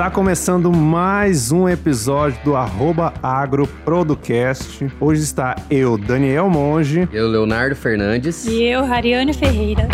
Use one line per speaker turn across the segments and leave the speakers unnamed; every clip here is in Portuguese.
Está começando mais um episódio do arroba agroprodocast. Hoje está eu, Daniel Monge.
Eu, Leonardo Fernandes.
E eu, Rariane Ferreira.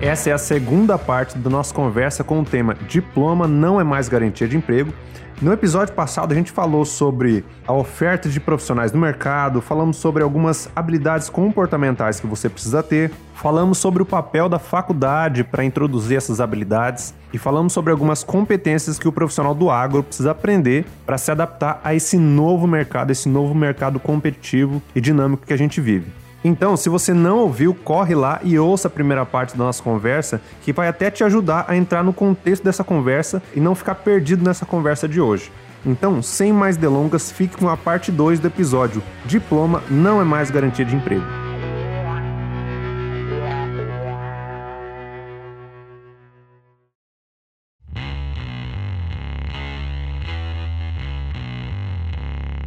Essa é a segunda parte da nossa conversa com o tema Diploma não é mais garantia de emprego. No episódio passado a gente falou sobre a oferta de profissionais no mercado, falamos sobre algumas habilidades comportamentais que você precisa ter, falamos sobre o papel da faculdade para introduzir essas habilidades e falamos sobre algumas competências que o profissional do agro precisa aprender para se adaptar a esse novo mercado, esse novo mercado competitivo e dinâmico que a gente vive. Então, se você não ouviu, corre lá e ouça a primeira parte da nossa conversa, que vai até te ajudar a entrar no contexto dessa conversa e não ficar perdido nessa conversa de hoje. Então, sem mais delongas, fique com a parte 2 do episódio. Diploma não é mais garantia de emprego.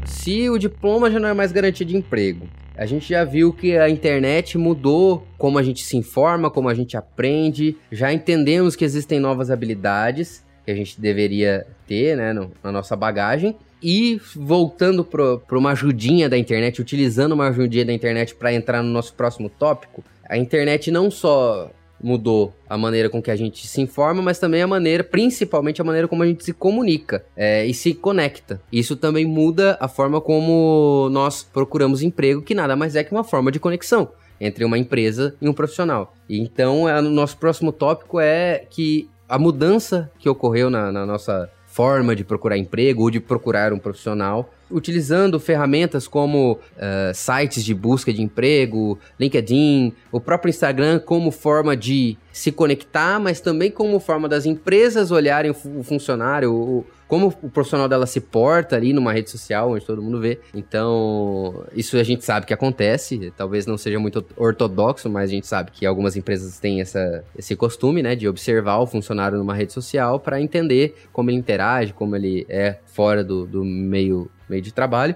Se o diploma já não é mais garantia de emprego, a gente já viu que a internet mudou como a gente se informa, como a gente aprende. Já entendemos que existem novas habilidades que a gente deveria ter né, no, na nossa bagagem. E voltando para uma ajudinha da internet, utilizando uma ajudinha da internet para entrar no nosso próximo tópico, a internet não só mudou a maneira com que a gente se informa, mas também a maneira, principalmente a maneira como a gente se comunica é, e se conecta. Isso também muda a forma como nós procuramos emprego, que nada mais é que uma forma de conexão entre uma empresa e um profissional. Então, o nosso próximo tópico é que a mudança que ocorreu na, na nossa forma de procurar emprego ou de procurar um profissional utilizando ferramentas como uh, sites de busca de emprego, LinkedIn, o próprio Instagram como forma de se conectar, mas também como forma das empresas olharem o funcionário, o, como o profissional dela se porta ali numa rede social onde todo mundo vê. Então, isso a gente sabe que acontece, talvez não seja muito ortodoxo, mas a gente sabe que algumas empresas têm essa, esse costume, né, de observar o funcionário numa rede social para entender como ele interage, como ele é fora do, do meio meio de trabalho.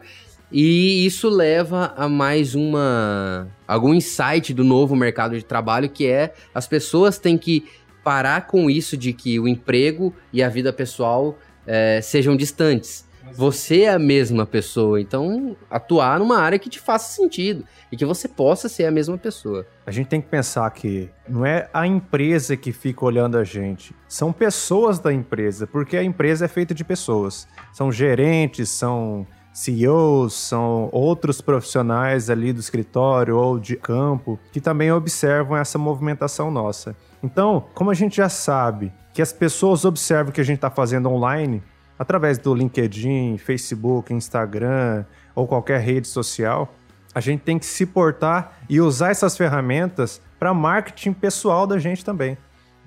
E isso leva a mais uma algum insight do novo mercado de trabalho que é as pessoas têm que parar com isso de que o emprego e a vida pessoal é, sejam distantes. Você é a mesma pessoa, então atuar numa área que te faça sentido e que você possa ser a mesma pessoa.
A gente tem que pensar que não é a empresa que fica olhando a gente, são pessoas da empresa, porque a empresa é feita de pessoas. São gerentes, são CEOs, são outros profissionais ali do escritório ou de campo que também observam essa movimentação nossa. Então, como a gente já sabe que as pessoas observam o que a gente está fazendo online, através do LinkedIn, Facebook, Instagram ou qualquer rede social, a gente tem que se portar e usar essas ferramentas para marketing pessoal da gente também.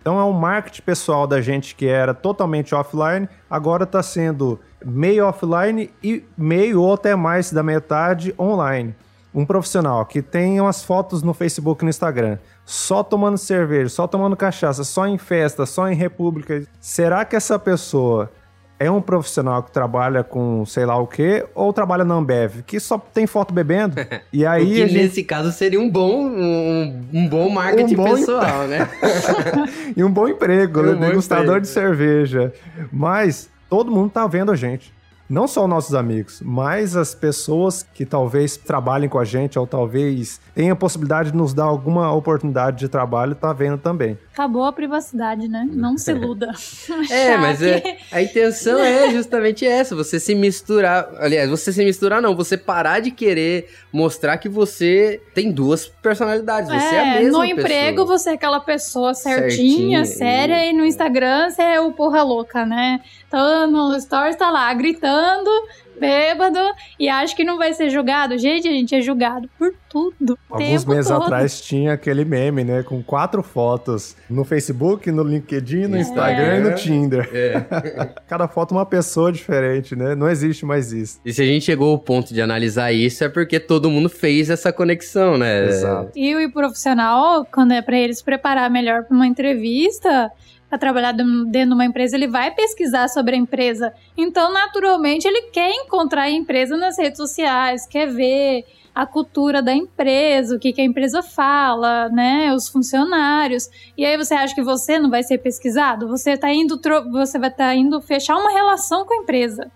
Então é um marketing pessoal da gente que era totalmente offline, agora está sendo meio offline e meio ou até mais da metade online. Um profissional que tem umas fotos no Facebook e no Instagram, só tomando cerveja, só tomando cachaça, só em festa, só em república. Será que essa pessoa é um profissional que trabalha com sei lá o quê, ou trabalha na Ambev, que só tem foto bebendo.
E aí. que gente... nesse caso seria um bom, um, um bom marketing um bom pessoal, né?
e um bom emprego, um né? Degustador de cerveja. Mas todo mundo tá vendo a gente não só os nossos amigos, mas as pessoas que talvez trabalhem com a gente ou talvez tenham a possibilidade de nos dar alguma oportunidade de trabalho, tá vendo também.
Acabou a privacidade, né? Não se iluda.
é, mas é, a intenção é justamente essa, você se misturar, aliás, você se misturar não, você parar de querer mostrar que você tem duas personalidades, você é, é a mesma
No emprego você é aquela pessoa certinha, certinha séria, e... e no Instagram você é o porra louca, né? Então no stories tá lá gritando bêbado e acha que não vai ser julgado. Gente, a gente é julgado por tudo.
Alguns meses todo. atrás tinha aquele meme, né? Com quatro fotos no Facebook, no LinkedIn, no é. Instagram e no Tinder. É. Cada foto uma pessoa diferente, né? Não existe mais isso.
E se a gente chegou ao ponto de analisar isso, é porque todo mundo fez essa conexão, né?
Exato. E o profissional, quando é para eles preparar melhor para uma entrevista, para trabalhar dentro de uma empresa, ele vai pesquisar sobre a empresa. Então, naturalmente, ele quer encontrar a empresa nas redes sociais, quer ver a cultura da empresa, o que, que a empresa fala, né, os funcionários. E aí você acha que você não vai ser pesquisado? Você tá indo você vai estar tá indo fechar uma relação com a empresa.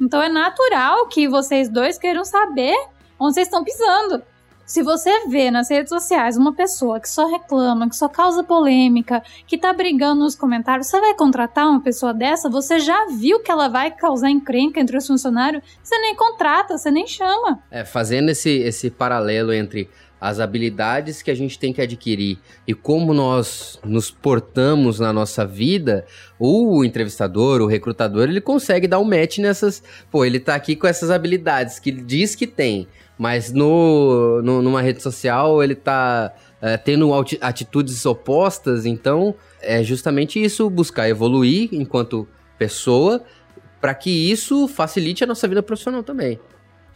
Então é natural que vocês dois queiram saber onde vocês estão pisando. Se você vê nas redes sociais uma pessoa que só reclama, que só causa polêmica, que tá brigando nos comentários, você vai contratar uma pessoa dessa? Você já viu que ela vai causar encrenca entre os funcionários? Você nem contrata, você nem chama.
É, fazendo esse, esse paralelo entre as habilidades que a gente tem que adquirir e como nós nos portamos na nossa vida, o entrevistador, o recrutador, ele consegue dar um match nessas. Pô, ele tá aqui com essas habilidades que diz que tem. Mas no, no numa rede social ele tá é, tendo atitudes opostas, então é justamente isso, buscar evoluir enquanto pessoa, para que isso facilite a nossa vida profissional também.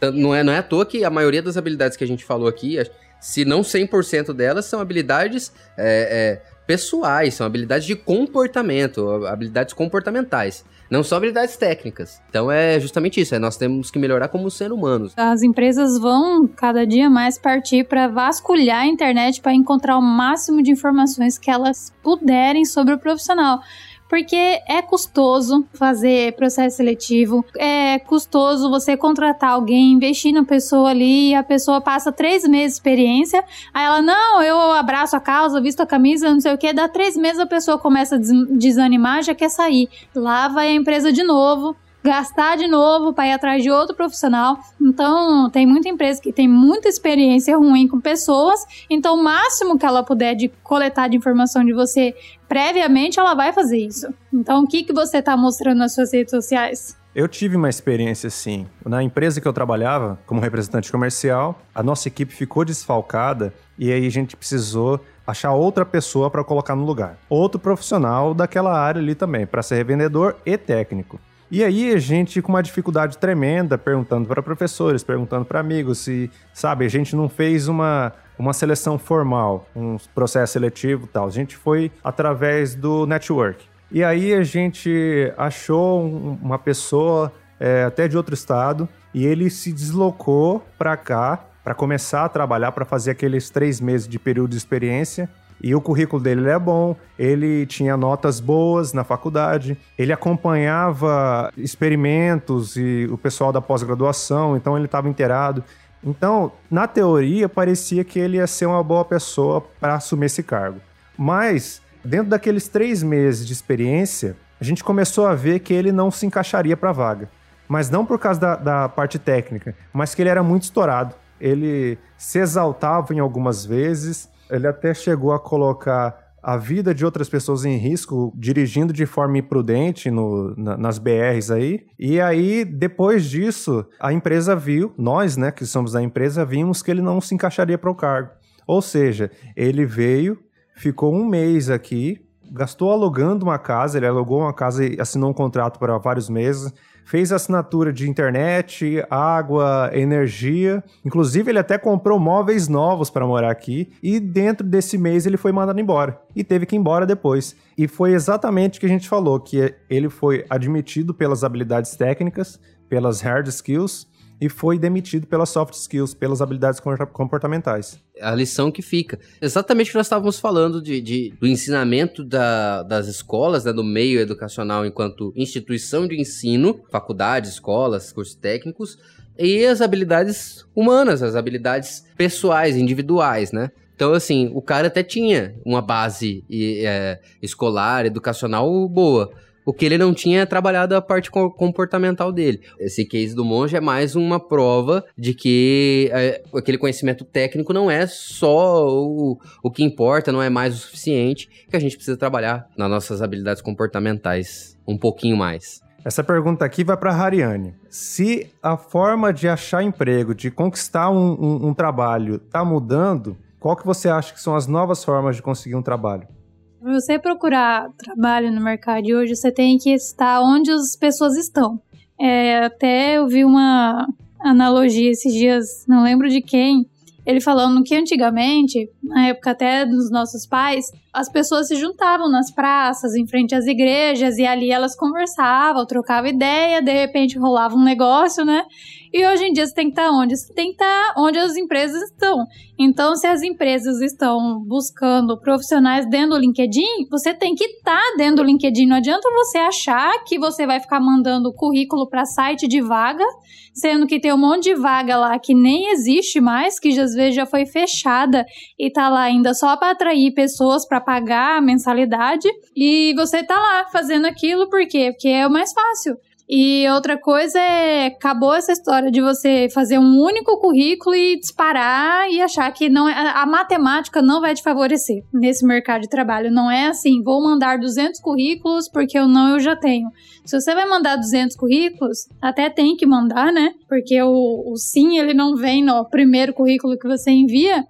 Não é, não é à toa que a maioria das habilidades que a gente falou aqui, se não 100% delas, são habilidades é, é, pessoais, são habilidades de comportamento, habilidades comportamentais. Não só habilidades técnicas. Então é justamente isso, é nós temos que melhorar como ser humanos.
As empresas vão cada dia mais partir para vasculhar a internet para encontrar o máximo de informações que elas puderem sobre o profissional porque é custoso fazer processo seletivo, é custoso você contratar alguém, investir na pessoa ali, e a pessoa passa três meses de experiência, aí ela, não, eu abraço a causa, visto a camisa, não sei o que, dá três meses a pessoa começa a desanimar, já quer sair. Lá vai a empresa de novo, gastar de novo para ir atrás de outro profissional. Então, tem muita empresa que tem muita experiência ruim com pessoas, então o máximo que ela puder de coletar de informação de você previamente, ela vai fazer isso. Então, o que, que você está mostrando nas suas redes sociais?
Eu tive uma experiência assim. Na empresa que eu trabalhava, como representante comercial, a nossa equipe ficou desfalcada e aí a gente precisou achar outra pessoa para colocar no lugar. Outro profissional daquela área ali também, para ser revendedor e técnico. E aí a gente com uma dificuldade tremenda, perguntando para professores, perguntando para amigos, se, sabe, a gente não fez uma, uma seleção formal, um processo seletivo e tal. A gente foi através do network. E aí a gente achou uma pessoa é, até de outro estado e ele se deslocou para cá para começar a trabalhar, para fazer aqueles três meses de período de experiência. E o currículo dele é bom, ele tinha notas boas na faculdade, ele acompanhava experimentos e o pessoal da pós-graduação, então ele estava inteirado. Então, na teoria, parecia que ele ia ser uma boa pessoa para assumir esse cargo. Mas, dentro daqueles três meses de experiência, a gente começou a ver que ele não se encaixaria para a vaga. Mas não por causa da, da parte técnica, mas que ele era muito estourado. Ele se exaltava em algumas vezes, ele até chegou a colocar a vida de outras pessoas em risco dirigindo de forma imprudente no, na, nas BRs aí. E aí, depois disso, a empresa viu, nós, né, que somos da empresa, vimos que ele não se encaixaria para o cargo. Ou seja, ele veio, ficou um mês aqui, gastou alugando uma casa, ele alugou uma casa e assinou um contrato para vários meses fez assinatura de internet, água, energia. Inclusive, ele até comprou móveis novos para morar aqui. E dentro desse mês ele foi mandado embora. E teve que ir embora depois. E foi exatamente o que a gente falou: que ele foi admitido pelas habilidades técnicas, pelas hard skills e foi demitido pelas soft skills, pelas habilidades comportamentais.
A lição que fica. Exatamente o que nós estávamos falando de, de do ensinamento da, das escolas, né, do meio educacional enquanto instituição de ensino, faculdades, escolas, cursos técnicos, e as habilidades humanas, as habilidades pessoais, individuais, né? Então, assim, o cara até tinha uma base é, escolar, educacional boa o que ele não tinha é trabalhado a parte comportamental dele. Esse case do monge é mais uma prova de que é, aquele conhecimento técnico não é só o, o que importa, não é mais o suficiente, que a gente precisa trabalhar nas nossas habilidades comportamentais um pouquinho mais.
Essa pergunta aqui vai para a Hariane. Se a forma de achar emprego, de conquistar um, um, um trabalho, está mudando, qual que você acha que são as novas formas de conseguir um trabalho?
Para você procurar trabalho no mercado de hoje, você tem que estar onde as pessoas estão. É, até eu vi uma analogia esses dias, não lembro de quem. ele falando que antigamente, na época até dos nossos pais, as pessoas se juntavam nas praças, em frente às igrejas, e ali elas conversavam, trocavam ideia, de repente rolava um negócio, né? E hoje em dia você tem que estar onde? Você tem que estar onde as empresas estão. Então, se as empresas estão buscando profissionais dentro do LinkedIn, você tem que estar dentro do LinkedIn. Não adianta você achar que você vai ficar mandando currículo para site de vaga, sendo que tem um monte de vaga lá que nem existe mais, que às vezes já foi fechada e tá lá ainda só para atrair pessoas para pagar a mensalidade. E você tá lá fazendo aquilo por quê? Porque é o mais fácil. E outra coisa é, acabou essa história de você fazer um único currículo e disparar e achar que não é, a matemática não vai te favorecer nesse mercado de trabalho. Não é assim, vou mandar 200 currículos porque eu não eu já tenho. Se você vai mandar 200 currículos, até tem que mandar, né? Porque o, o sim, ele não vem no primeiro currículo que você envia,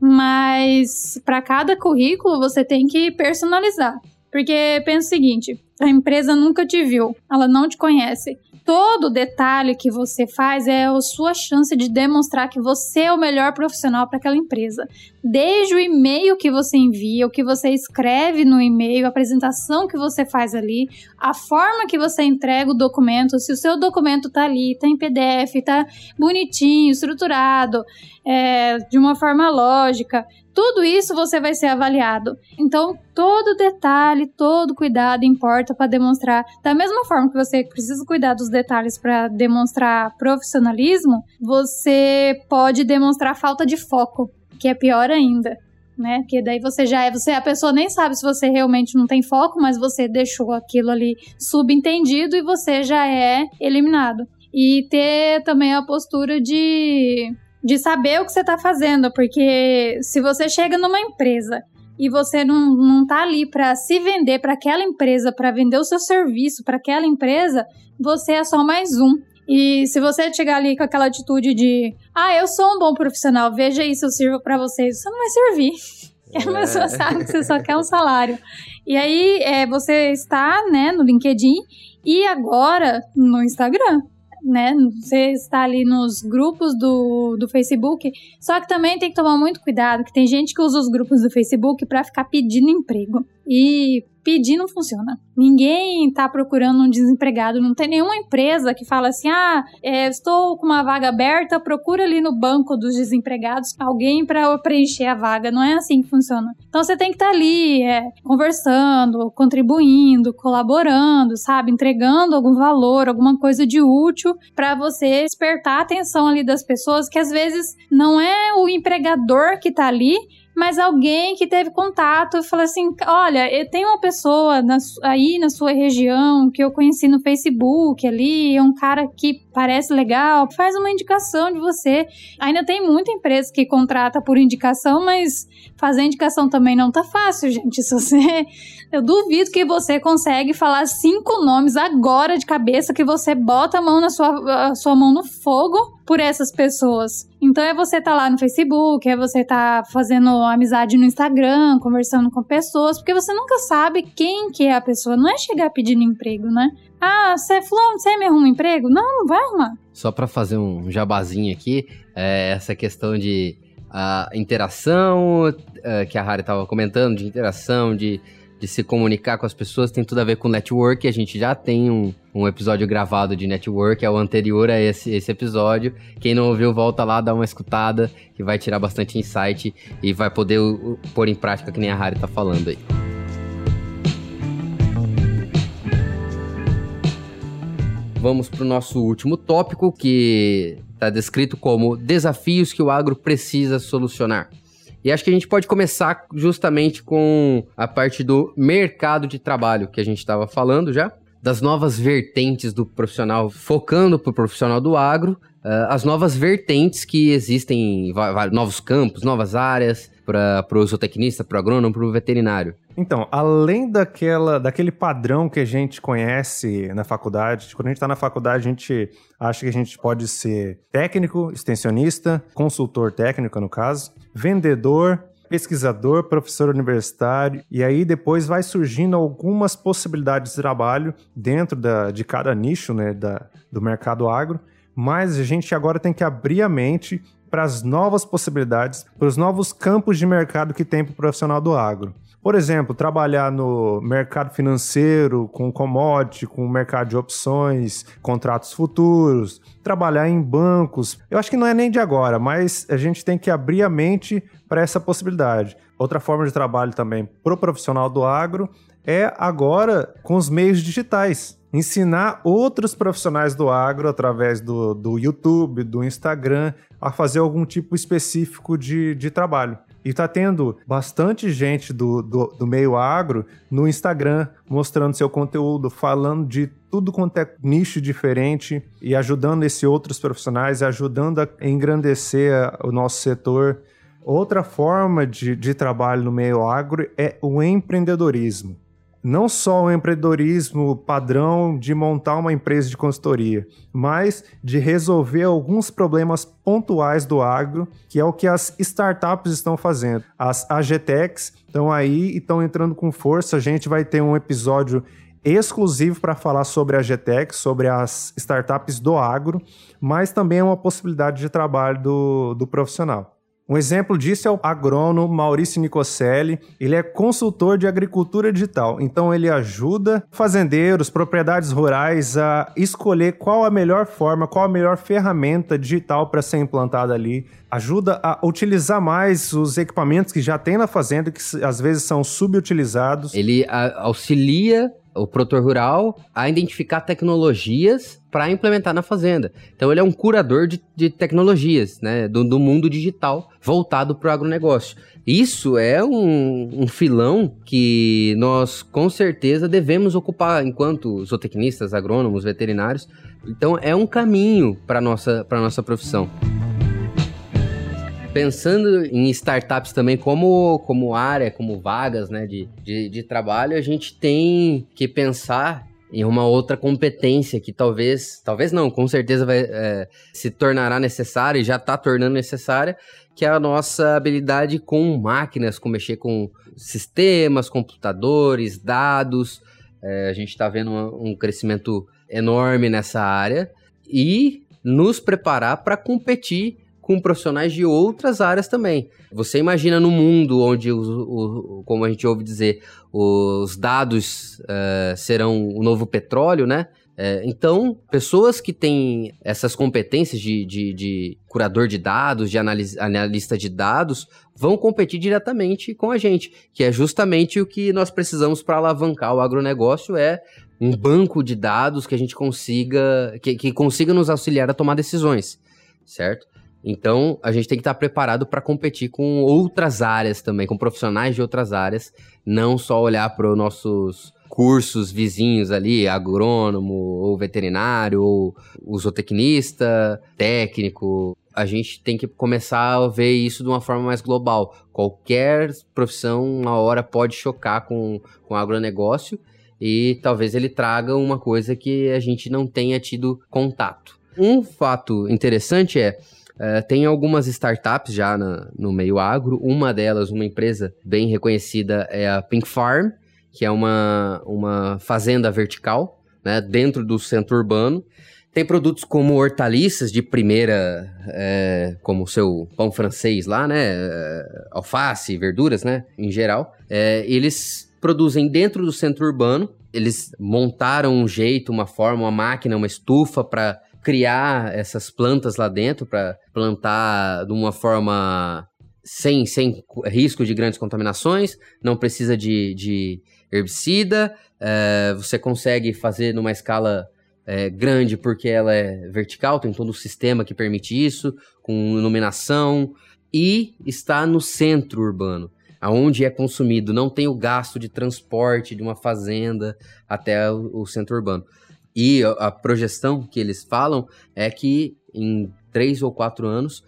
mas para cada currículo você tem que personalizar. Porque pensa o seguinte: a empresa nunca te viu, ela não te conhece. Todo detalhe que você faz é a sua chance de demonstrar que você é o melhor profissional para aquela empresa. Desde o e-mail que você envia, o que você escreve no e-mail, a apresentação que você faz ali, a forma que você entrega o documento, se o seu documento tá ali, tá em PDF, tá bonitinho, estruturado, é, de uma forma lógica, tudo isso você vai ser avaliado. Então, todo detalhe, todo cuidado importa para demonstrar. Da mesma forma que você precisa cuidar dos detalhes para demonstrar profissionalismo, você pode demonstrar falta de foco, que é pior ainda. Né? Porque daí você já é, você a pessoa nem sabe se você realmente não tem foco, mas você deixou aquilo ali subentendido e você já é eliminado. E ter também a postura de de saber o que você está fazendo, porque se você chega numa empresa e você não, não tá ali para se vender para aquela empresa, para vender o seu serviço para aquela empresa, você é só mais um. E se você chegar ali com aquela atitude de, ah, eu sou um bom profissional, veja isso, eu sirvo para vocês, você não vai servir. É. A pessoa sabe que você só quer um salário. E aí, é, você está, né, no LinkedIn e agora no Instagram né? Você está ali nos grupos do, do Facebook. Só que também tem que tomar muito cuidado, que tem gente que usa os grupos do Facebook para ficar pedindo emprego. E pedir não funciona. Ninguém tá procurando um desempregado, não tem nenhuma empresa que fala assim: ah, é, estou com uma vaga aberta, procura ali no banco dos desempregados alguém para preencher a vaga. Não é assim que funciona. Então você tem que estar tá ali é, conversando, contribuindo, colaborando, sabe? Entregando algum valor, alguma coisa de útil para você despertar a atenção ali das pessoas que às vezes não é o empregador que tá ali, mas alguém que teve contato e falou assim: olha, tenho uma pessoa na, aí na sua região que eu conheci no Facebook ali, é um cara que parece legal, faz uma indicação de você. Ainda tem muita empresa que contrata por indicação, mas fazer indicação também não tá fácil, gente. Se você. Eu duvido que você consegue falar cinco nomes agora de cabeça que você bota a mão na sua, sua mão no fogo por essas pessoas. Então é você tá lá no Facebook, é você tá fazendo amizade no Instagram, conversando com pessoas, porque você nunca sabe quem que é a pessoa. Não é chegar pedindo emprego, né? Ah, você é fulano, você me arruma um emprego? Não, não vai arrumar.
Só para fazer um jabazinho aqui, é essa questão de a interação uh, que a Harry estava comentando, de interação, de de se comunicar com as pessoas tem tudo a ver com network. A gente já tem um, um episódio gravado de network, é o anterior a esse, esse episódio. Quem não ouviu, volta lá, dá uma escutada, que vai tirar bastante insight e vai poder pôr em prática que nem a Harry tá falando aí. Vamos para o nosso último tópico, que está descrito como desafios que o agro precisa solucionar. E acho que a gente pode começar justamente com a parte do mercado de trabalho que a gente estava falando já, das novas vertentes do profissional, focando para o profissional do agro, uh, as novas vertentes que existem, novos campos, novas áreas para o zootecnista, para o agrônomo, para o veterinário.
Então, além daquela, daquele padrão que a gente conhece na faculdade, quando a gente está na faculdade, a gente acha que a gente pode ser técnico, extensionista, consultor técnico, no caso, vendedor, pesquisador, professor universitário, e aí depois vai surgindo algumas possibilidades de trabalho dentro da, de cada nicho né, da, do mercado agro, mas a gente agora tem que abrir a mente para as novas possibilidades, para os novos campos de mercado que tem para o profissional do agro. Por exemplo, trabalhar no mercado financeiro, com commodity, com mercado de opções, contratos futuros, trabalhar em bancos. Eu acho que não é nem de agora, mas a gente tem que abrir a mente para essa possibilidade. Outra forma de trabalho também para o profissional do agro é agora com os meios digitais. Ensinar outros profissionais do agro através do, do YouTube, do Instagram, a fazer algum tipo específico de, de trabalho. E tá tendo bastante gente do, do, do, meio agro no Instagram mostrando seu conteúdo, falando de tudo quanto é nicho diferente e ajudando esses outros profissionais, ajudando a engrandecer o nosso setor. Outra forma de, de trabalho no meio agro é o empreendedorismo não só o empreendedorismo padrão de montar uma empresa de consultoria, mas de resolver alguns problemas pontuais do agro, que é o que as startups estão fazendo. As AGTECs estão aí e estão entrando com força. A gente vai ter um episódio exclusivo para falar sobre a GTEC, sobre as startups do agro, mas também é uma possibilidade de trabalho do, do profissional. Um exemplo disso é o agrônomo Maurício Nicocelli. Ele é consultor de agricultura digital, então ele ajuda fazendeiros, propriedades rurais a escolher qual a melhor forma, qual a melhor ferramenta digital para ser implantada ali. Ajuda a utilizar mais os equipamentos que já tem na fazenda, que às vezes são subutilizados.
Ele auxilia o produtor rural a identificar tecnologias para implementar na fazenda. Então ele é um curador de, de tecnologias, né, do, do, mundo digital voltado para o agronegócio. Isso é um, um, filão que nós com certeza devemos ocupar enquanto zootecnistas, agrônomos, veterinários. Então é um caminho para nossa para nossa profissão pensando em startups também como, como área, como vagas né, de, de, de trabalho, a gente tem que pensar em uma outra competência que talvez, talvez não, com certeza vai é, se tornará necessária e já está tornando necessária, que é a nossa habilidade com máquinas, com mexer com sistemas, computadores, dados. É, a gente está vendo um, um crescimento enorme nessa área e nos preparar para competir com profissionais de outras áreas também. Você imagina no mundo onde, o, o como a gente ouve dizer, os dados uh, serão o novo petróleo, né? É, então, pessoas que têm essas competências de, de, de curador de dados, de analis, analista de dados, vão competir diretamente com a gente, que é justamente o que nós precisamos para alavancar o agronegócio, é um banco de dados que a gente consiga, que, que consiga nos auxiliar a tomar decisões, certo? Então, a gente tem que estar preparado para competir com outras áreas também, com profissionais de outras áreas, não só olhar para os nossos cursos vizinhos ali, agrônomo, ou veterinário, ou zootecnista, técnico. A gente tem que começar a ver isso de uma forma mais global. Qualquer profissão, uma hora, pode chocar com, com o agronegócio e talvez ele traga uma coisa que a gente não tenha tido contato. Um fato interessante é Uh, tem algumas startups já na, no meio agro. Uma delas, uma empresa bem reconhecida, é a Pink Farm, que é uma, uma fazenda vertical né, dentro do centro urbano. Tem produtos como hortaliças de primeira, é, como o seu pão francês lá, né? É, alface, verduras, né? Em geral. É, eles produzem dentro do centro urbano. Eles montaram um jeito, uma forma, uma máquina, uma estufa para criar essas plantas lá dentro para plantar de uma forma sem, sem risco de grandes contaminações, não precisa de, de herbicida, é, você consegue fazer numa escala é, grande porque ela é vertical, tem todo o sistema que permite isso, com iluminação, e está no centro urbano, aonde é consumido, não tem o gasto de transporte de uma fazenda até o, o centro urbano. E a projeção que eles falam é que em três ou quatro anos,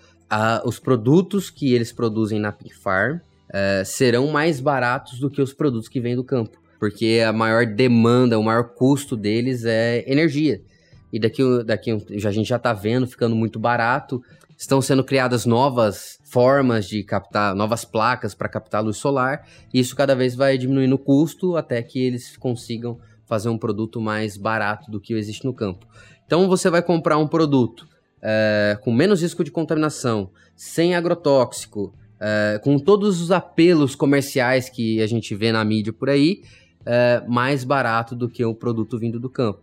os produtos que eles produzem na Pink Farm uh, serão mais baratos do que os produtos que vêm do campo. Porque a maior demanda, o maior custo deles é energia. E daqui, daqui a gente já está vendo ficando muito barato. Estão sendo criadas novas formas de captar, novas placas para captar luz solar. E isso cada vez vai diminuindo o custo até que eles consigam fazer um produto mais barato do que existe no campo. Então você vai comprar um produto é, com menos risco de contaminação, sem agrotóxico, é, com todos os apelos comerciais que a gente vê na mídia por aí, é, mais barato do que o produto vindo do campo.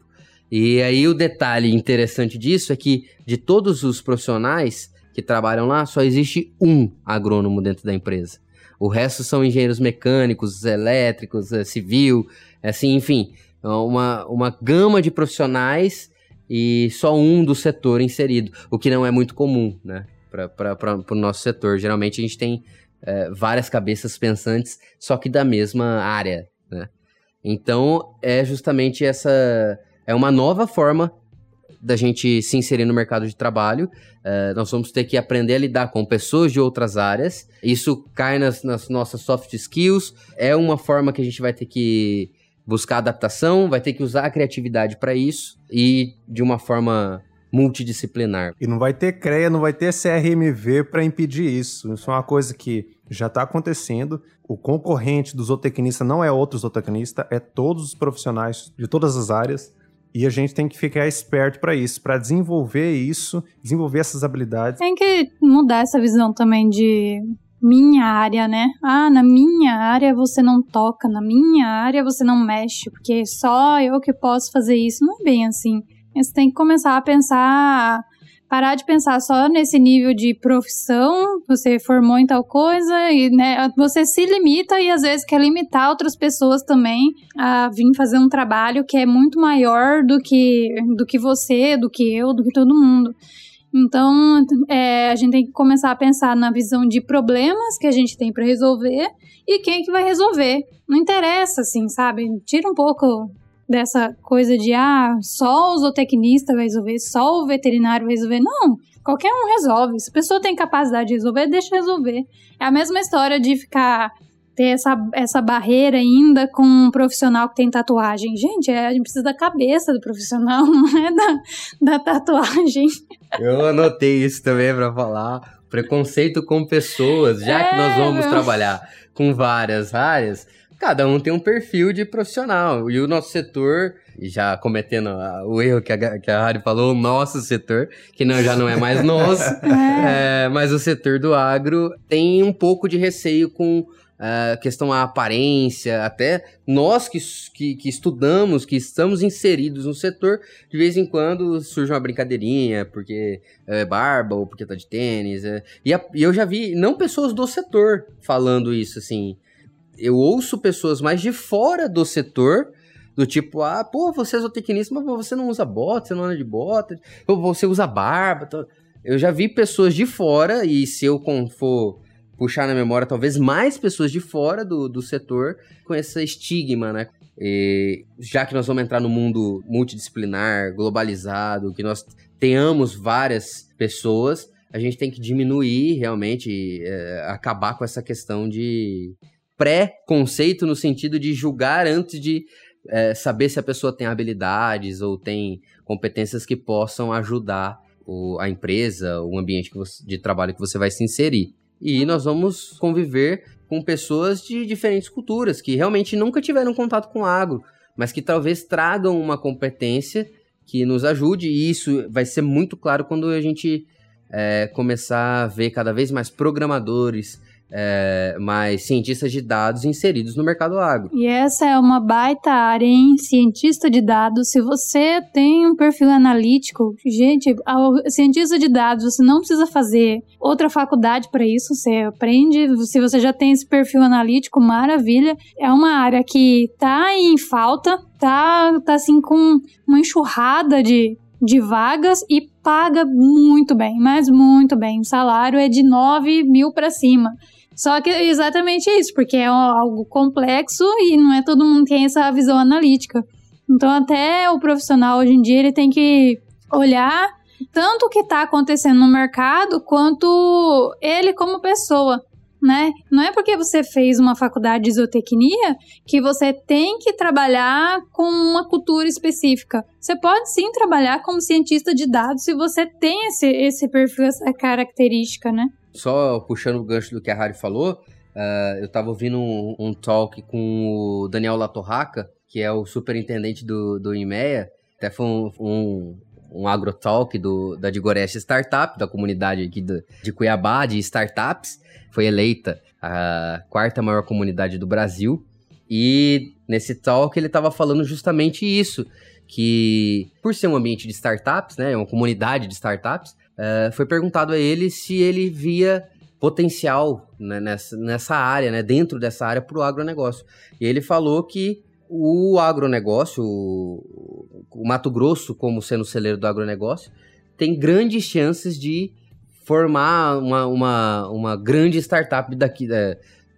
E aí o detalhe interessante disso é que de todos os profissionais que trabalham lá, só existe um agrônomo dentro da empresa. O resto são engenheiros mecânicos, elétricos, civil, assim, enfim, uma, uma gama de profissionais e só um do setor inserido, o que não é muito comum, né, para o no nosso setor. Geralmente a gente tem é, várias cabeças pensantes, só que da mesma área, né. Então é justamente essa é uma nova forma da gente se inserir no mercado de trabalho. Uh, nós vamos ter que aprender a lidar com pessoas de outras áreas. Isso cai nas, nas, nossas soft skills. É uma forma que a gente vai ter que buscar adaptação, vai ter que usar a criatividade para isso e de uma forma multidisciplinar.
E não vai ter CREA, não vai ter CRMV para impedir isso. Isso é uma coisa que já está acontecendo. O concorrente do zootecnista não é outro zootecnista, é todos os profissionais de todas as áreas. E a gente tem que ficar esperto para isso, para desenvolver isso, desenvolver essas habilidades.
Tem que mudar essa visão também de minha área, né? Ah, na minha área você não toca, na minha área você não mexe, porque só eu que posso fazer isso. Não é bem assim. Você tem que começar a pensar, parar de pensar só nesse nível de profissão, você formou em tal coisa, e né, você se limita e às vezes quer limitar outras pessoas também a vir fazer um trabalho que é muito maior do que, do que você, do que eu, do que todo mundo. Então, é, a gente tem que começar a pensar na visão de problemas que a gente tem para resolver e quem que vai resolver. Não interessa, assim, sabe? Tira um pouco dessa coisa de, ah, só o zootecnista vai resolver, só o veterinário vai resolver. Não, qualquer um resolve. Se a pessoa tem capacidade de resolver, deixa resolver. É a mesma história de ficar ter essa, essa barreira ainda com um profissional que tem tatuagem. Gente, é, a gente precisa da cabeça do profissional, não é da, da tatuagem.
Eu anotei isso também para falar. Preconceito com pessoas, já é, que nós é, vamos meu... trabalhar com várias áreas, cada um tem um perfil de profissional. E o nosso setor, já cometendo o erro que a, que a Harry falou, o nosso setor, que não, já não é mais nosso, é. É, mas o setor do agro tem um pouco de receio com a questão da aparência, até nós que, que, que, estudamos, que estamos inseridos no setor, de vez em quando surge uma brincadeirinha, porque é barba ou porque tá de tênis. É, e, a, e eu já vi, não pessoas do setor falando isso, assim. Eu ouço pessoas mais de fora do setor, do tipo, ah, pô, você é zootecnista, mas você não usa bota, você não anda de bota, você usa barba. Eu já vi pessoas de fora, e se eu for puxar na memória talvez mais pessoas de fora do, do setor com esse estigma, né? E, já que nós vamos entrar no mundo multidisciplinar, globalizado, que nós tenhamos várias pessoas, a gente tem que diminuir realmente, é, acabar com essa questão de pré-conceito no sentido de julgar antes de é, saber se a pessoa tem habilidades ou tem competências que possam ajudar o, a empresa, o ambiente você, de trabalho que você vai se inserir. E nós vamos conviver com pessoas de diferentes culturas que realmente nunca tiveram contato com agro, mas que talvez tragam uma competência que nos ajude. E isso vai ser muito claro quando a gente é, começar a ver cada vez mais programadores, é, mais cientistas de dados inseridos no mercado agro.
E essa é uma baita área, hein? Cientista de dados. Se você tem um perfil analítico, gente, cientista de dados, você não precisa fazer outra faculdade para isso. Você aprende. Se você já tem esse perfil analítico, maravilha. É uma área que tá em falta, tá, tá assim com uma enxurrada de de vagas e paga muito bem, mas muito bem. O salário é de 9 mil para cima. Só que é exatamente isso, porque é algo complexo e não é todo mundo que tem essa visão analítica. Então, até o profissional hoje em dia ele tem que olhar tanto o que está acontecendo no mercado quanto ele como pessoa. Né? Não é porque você fez uma faculdade de zootecnia que você tem que trabalhar com uma cultura específica. Você pode sim trabalhar como cientista de dados se você tem esse, esse perfil, essa característica, né?
Só puxando o gancho do que a Harry falou, uh, eu estava ouvindo um, um, talk com o Daniel Latorraca, que é o superintendente do, do IMEA, até foi um, um, um agrotalk do, da Digoreste Startup, da comunidade aqui de Cuiabá, de startups. Foi eleita a quarta maior comunidade do Brasil. E nesse talk ele estava falando justamente isso, que por ser um ambiente de startups, né, uma comunidade de startups, uh, foi perguntado a ele se ele via potencial né, nessa, nessa área, né, dentro dessa área para o agronegócio. E ele falou que o agronegócio, o, o Mato Grosso como sendo o celeiro do agronegócio, tem grandes chances de formar uma, uma, uma grande startup daqui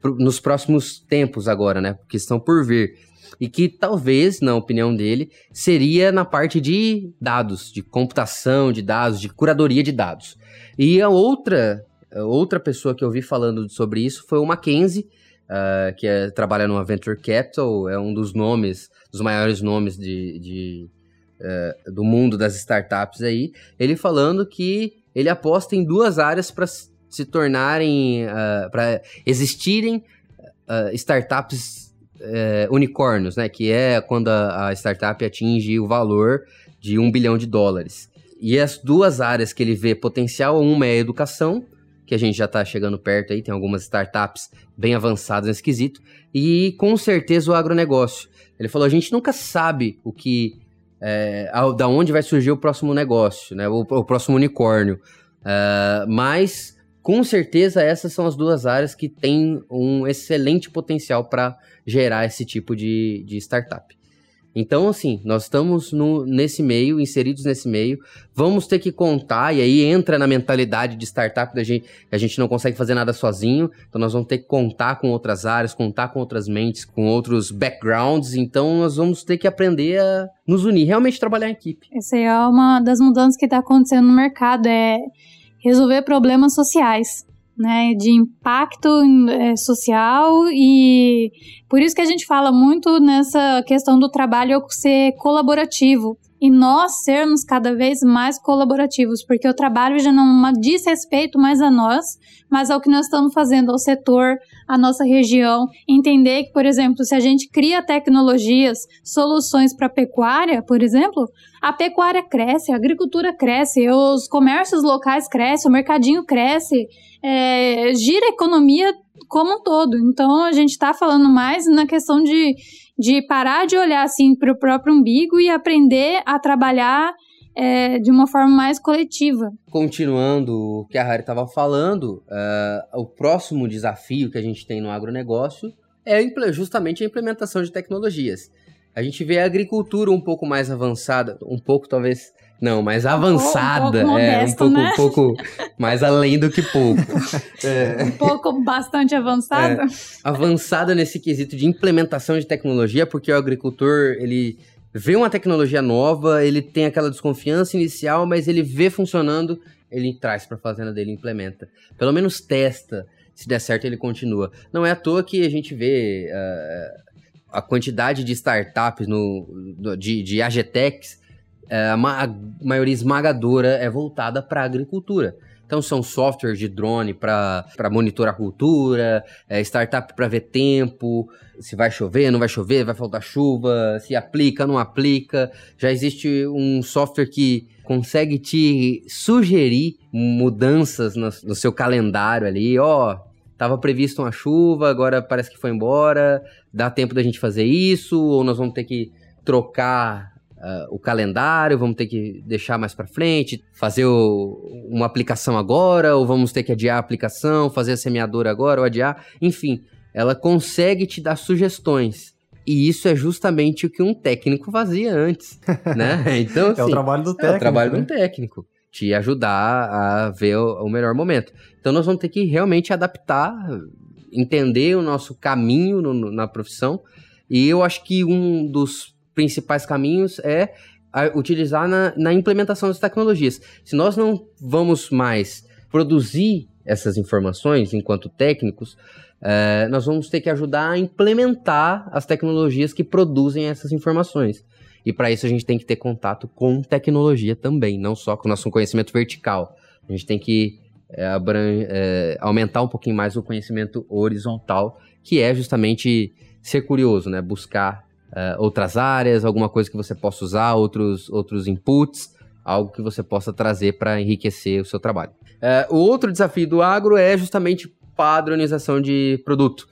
nos próximos tempos agora, né? Que estão por vir. E que talvez, na opinião dele, seria na parte de dados, de computação de dados, de curadoria de dados. E a outra, a outra pessoa que eu vi falando sobre isso foi o Mackenzie, uh, que é, trabalha no Venture Capital, é um dos nomes, dos maiores nomes de, de uh, do mundo das startups aí. Ele falando que ele aposta em duas áreas para se tornarem, uh, ah, para existirem startups unicórnios, né? Que é quando a, a startup atinge o valor de um bilhão de dólares. E as duas áreas que ele vê potencial, uma é a educação que a gente já está chegando perto aí, tem algumas startups bem avançadas nesse quesito, e com certeza o agronegócio. Ele falou, a gente nunca sabe o que, é, da onde vai surgir o próximo negócio, né, o, o próximo unicórnio, uh, mas com certeza essas são as duas áreas que têm um excelente potencial para gerar esse tipo de, de startup. Então, assim, nós estamos no, nesse meio, inseridos nesse meio, vamos ter que contar, e aí entra na mentalidade de startup da gente, a gente não consegue fazer nada sozinho, então nós vamos ter que contar com outras áreas, contar com outras mentes, com outros backgrounds, então nós vamos ter que aprender a nos unir, realmente trabalhar em equipe.
Essa é uma das mudanças que está acontecendo no mercado, é resolver problemas sociais né, de impacto é, social e por isso que a gente fala muito nessa questão do trabalho ser colaborativo e nós sermos cada vez mais colaborativos, porque o trabalho já não diz respeito mais a nós, mas ao que nós estamos fazendo ao setor, à nossa região. Entender que, por exemplo, se a gente cria tecnologias, soluções para a pecuária, por exemplo, a pecuária cresce, a agricultura cresce, os comércios locais crescem, o mercadinho cresce, é, gira a economia como um todo. Então a gente está falando mais na questão de, de parar de olhar assim para o próprio umbigo e aprender a trabalhar é, de uma forma mais coletiva.
Continuando o que a Harry estava falando, uh, o próximo desafio que a gente tem no agronegócio é justamente a implementação de tecnologias. A gente vê a agricultura um pouco mais avançada, um pouco talvez não, mais avançada. Um pouco, é, um pouco, né? um pouco mais além do que pouco.
É. Um pouco bastante avançada. É,
avançada nesse quesito de implementação de tecnologia, porque o agricultor, ele vê uma tecnologia nova, ele tem aquela desconfiança inicial, mas ele vê funcionando, ele traz para a fazenda dele e implementa. Pelo menos testa. Se der certo, ele continua. Não é à toa que a gente vê uh, a quantidade de startups no, de, de AGTECs é, a, ma a maioria esmagadora é voltada para a agricultura. Então são softwares de drone para monitorar a cultura, é, startup para ver tempo, se vai chover, não vai chover, vai faltar chuva, se aplica, não aplica. Já existe um software que consegue te sugerir mudanças no, no seu calendário ali, ó, oh, tava previsto uma chuva, agora parece que foi embora, dá tempo da gente fazer isso, ou nós vamos ter que trocar uh, o calendário, vamos ter que deixar mais para frente, fazer o, uma aplicação agora, ou vamos ter que adiar a aplicação, fazer a semeadora agora ou adiar. Enfim, ela consegue te dar sugestões. E isso é justamente o que um técnico fazia antes, né?
Então, assim, é o trabalho do técnico.
É o trabalho né? um técnico. Te ajudar a ver o, o melhor momento. Então, nós vamos ter que realmente adaptar, entender o nosso caminho no, na profissão. E eu acho que um dos principais caminhos é utilizar na, na implementação das tecnologias. Se nós não vamos mais produzir essas informações enquanto técnicos, é, nós vamos ter que ajudar a implementar as tecnologias que produzem essas informações. E para isso a gente tem que ter contato com tecnologia também, não só com o nosso conhecimento vertical. A gente tem que é, é, aumentar um pouquinho mais o conhecimento horizontal, que é justamente ser curioso, né? Buscar uh, outras áreas, alguma coisa que você possa usar, outros, outros inputs, algo que você possa trazer para enriquecer o seu trabalho. É, o outro desafio do agro é justamente padronização de produto.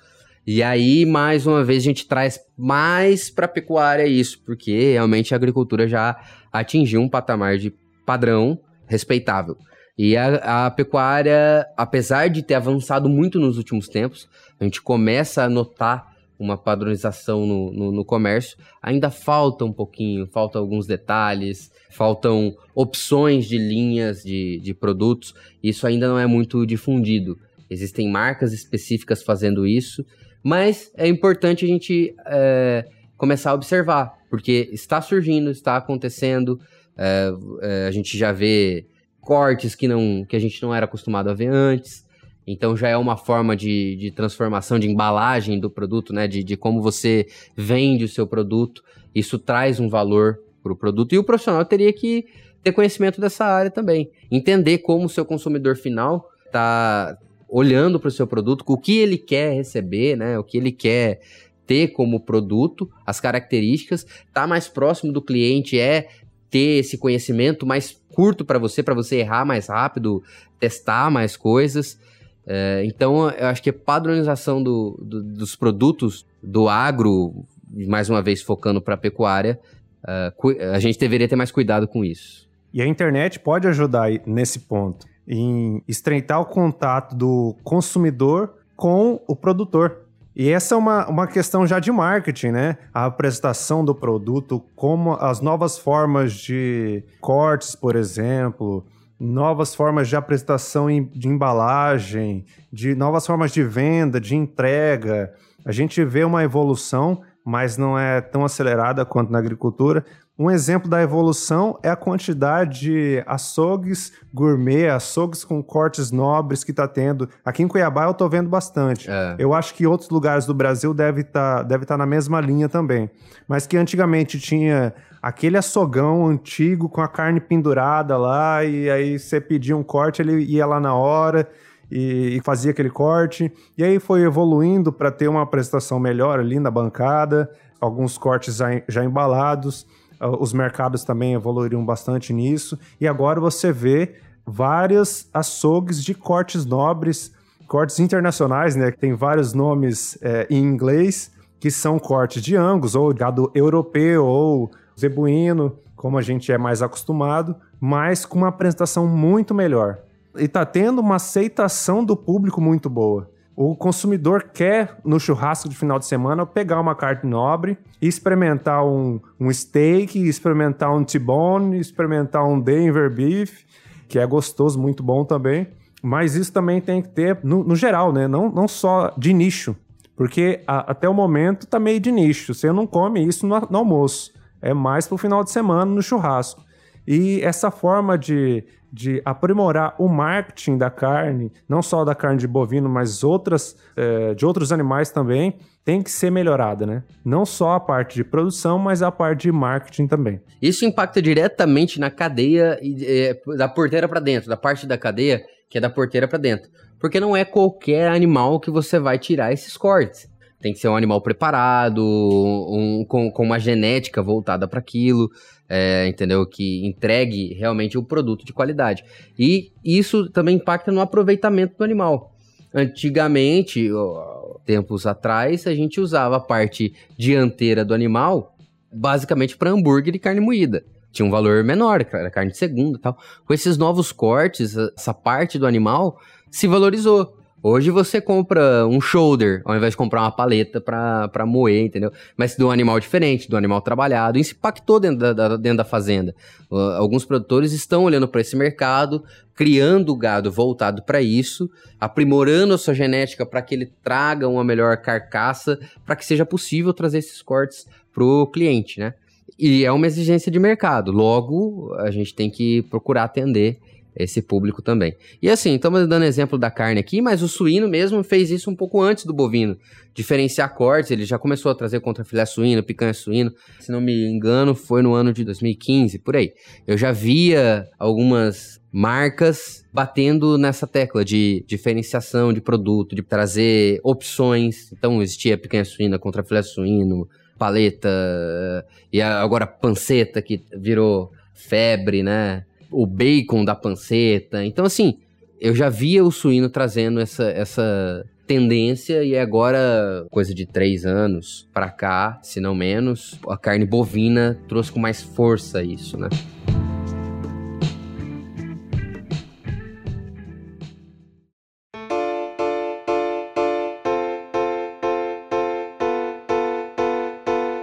E aí, mais uma vez, a gente traz mais para a pecuária isso, porque realmente a agricultura já atingiu um patamar de padrão respeitável. E a, a, pecuária, apesar de ter avançado muito nos últimos tempos, a gente começa a notar uma padronização no, no, no, comércio, ainda falta um pouquinho, faltam alguns detalhes, faltam opções de linhas de, de produtos, isso ainda não é muito difundido. Existem marcas específicas fazendo isso, mas é importante a gente é, começar a observar, porque está surgindo, está acontecendo, é, é, a gente já vê cortes que, não, que a gente não era acostumado a ver antes. Então já é uma forma de, de transformação, de embalagem do produto, né? De, de como você vende o seu produto. Isso traz um valor para o produto. E o profissional teria que ter conhecimento dessa área também. Entender como o seu consumidor final está olhando para o seu produto, o que ele quer receber, né? O que ele quer ter como produto, as características, tá mais próximo do cliente, é ter esse conhecimento mais curto para você, para você errar mais rápido, testar mais coisas. É, então, eu acho que a padronização do, do, dos produtos do agro, mais uma vez focando para a pecuária, uh, a gente deveria ter mais cuidado com isso.
E a internet pode ajudar nesse ponto, em estreitar o contato do consumidor com o produtor. E essa é uma, uma questão já de marketing, né? A apresentação do produto, como as novas formas de cortes, por exemplo, novas formas de apresentação de embalagem, de novas formas de venda, de entrega. A gente vê uma evolução, mas não é tão acelerada quanto na agricultura, um exemplo da evolução é a quantidade de açougues gourmet, açougues com cortes nobres que está tendo. Aqui em Cuiabá eu estou vendo bastante. É. Eu acho que outros lugares do Brasil deve estar tá, deve tá na mesma linha também. Mas que antigamente tinha aquele açouguão antigo com a carne pendurada lá, e aí você pedia um corte, ele ia lá na hora e, e fazia aquele corte. E aí foi evoluindo para ter uma apresentação melhor ali na bancada, alguns cortes já, já embalados. Ah, os mercados também evoluíram bastante nisso. E agora você vê vários açougues de cortes nobres, cortes internacionais, né? Tem vários nomes é, em inglês, que são cortes de angus, ou gado europeu, ou zebuíno, como a gente é mais acostumado, mas com uma apresentação muito melhor. E tá tendo uma aceitação do público muito boa. O consumidor quer, no churrasco de final de semana, pegar uma carne nobre experimentar um, um steak, experimentar um T-bone, experimentar um Denver beef, que é gostoso, muito bom também. Mas isso também tem que ter, no, no geral, né? Não, não só de nicho. Porque a, até o momento tá meio de nicho. Você não come isso no, no almoço. É mais pro final de semana, no churrasco. E essa forma de, de aprimorar o marketing da carne, não só da carne de bovino, mas outras, é, de outros animais também, tem que ser melhorada, né? Não só a parte de produção, mas a parte de marketing também.
Isso impacta diretamente na cadeia é, da porteira para dentro, da parte da cadeia que é da porteira para dentro. Porque não é qualquer animal que você vai tirar esses cortes. Tem que ser um animal preparado, um, com, com uma genética voltada para aquilo, é, entendeu? Que entregue realmente o produto de qualidade. E isso também impacta no aproveitamento do animal. Antigamente, tempos atrás, a gente usava a parte dianteira do animal basicamente para hambúrguer e carne moída. Tinha um valor menor, era carne de segunda e tal. Com esses novos cortes, essa parte do animal se valorizou. Hoje você compra um shoulder ao invés de comprar uma paleta pra moer, entendeu? Mas de um animal diferente, de um animal trabalhado. Isso impactou dentro da, da dentro da fazenda. Uh, alguns produtores estão olhando para esse mercado, criando gado voltado para isso, aprimorando a sua genética para que ele traga uma melhor carcaça, para que seja possível trazer esses cortes pro cliente, né? E é uma exigência de mercado. Logo, a gente tem que procurar atender esse público também. E assim, estamos dando exemplo da carne aqui, mas o suíno mesmo fez isso um pouco antes do bovino. Diferenciar cortes, ele já começou a trazer contra filé suíno, picanha suíno. Se não me engano, foi no ano de 2015, por aí. Eu já via algumas marcas batendo nessa tecla de diferenciação de produto, de trazer opções. Então existia picanha suína contra filé suíno, paleta e agora panceta que virou febre, né? O bacon da panceta. Então, assim, eu já via o suíno trazendo essa, essa tendência e agora, coisa de três anos para cá, se não menos, a carne bovina trouxe com mais força isso, né?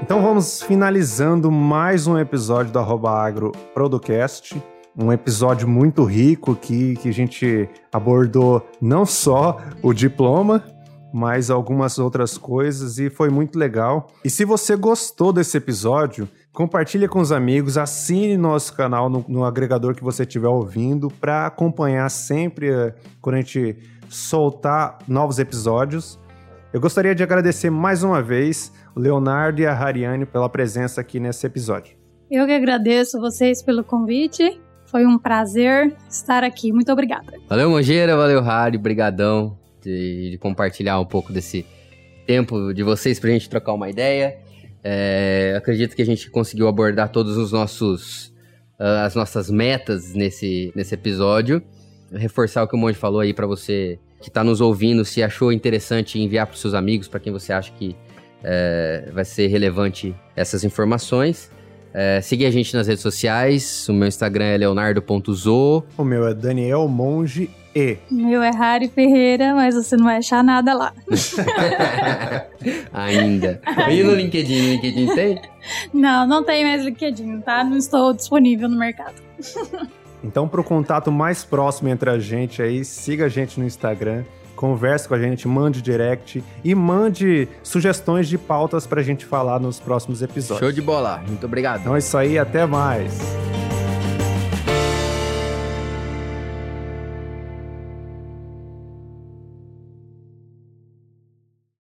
Então vamos finalizando mais um episódio do Arroba Agro Producast. Um episódio muito rico aqui que a gente abordou não só o diploma, mas algumas outras coisas e foi muito legal. E se você gostou desse episódio, compartilhe com os amigos, assine nosso canal no, no agregador que você estiver ouvindo para acompanhar sempre uh, quando a gente soltar novos episódios. Eu gostaria de agradecer mais uma vez o Leonardo e a Hariane pela presença aqui nesse episódio.
Eu que agradeço vocês pelo convite. Foi um prazer estar aqui. Muito obrigada.
Valeu, Mongeira. Valeu, Harry. Brigadão de, de, compartilhar um pouco desse tempo de vocês pra gente trocar uma ideia. É, acredito que a gente conseguiu abordar todos os nossos uh, as nossas metas nesse, nesse episódio. Reforçar o que o Monge falou aí para você que está nos ouvindo, se achou interessante enviar para seus amigos, para quem você acha que é, vai ser relevante essas informações. É, seguir a gente nas redes sociais. O meu Instagram é leonardo.zo.
O meu é Daniel Monge E.
O meu é Rari Ferreira, mas você não vai achar nada lá.
Ainda. E no LinkedIn? No LinkedIn tem?
Não, não tem mais LinkedIn, tá? Não estou disponível no mercado.
Então, para o contato mais próximo entre a gente aí, siga a gente no Instagram, converse com a gente, mande direct e mande sugestões de pautas para a gente falar nos próximos episódios.
Show de bola. Muito obrigado.
Então é isso aí, até mais.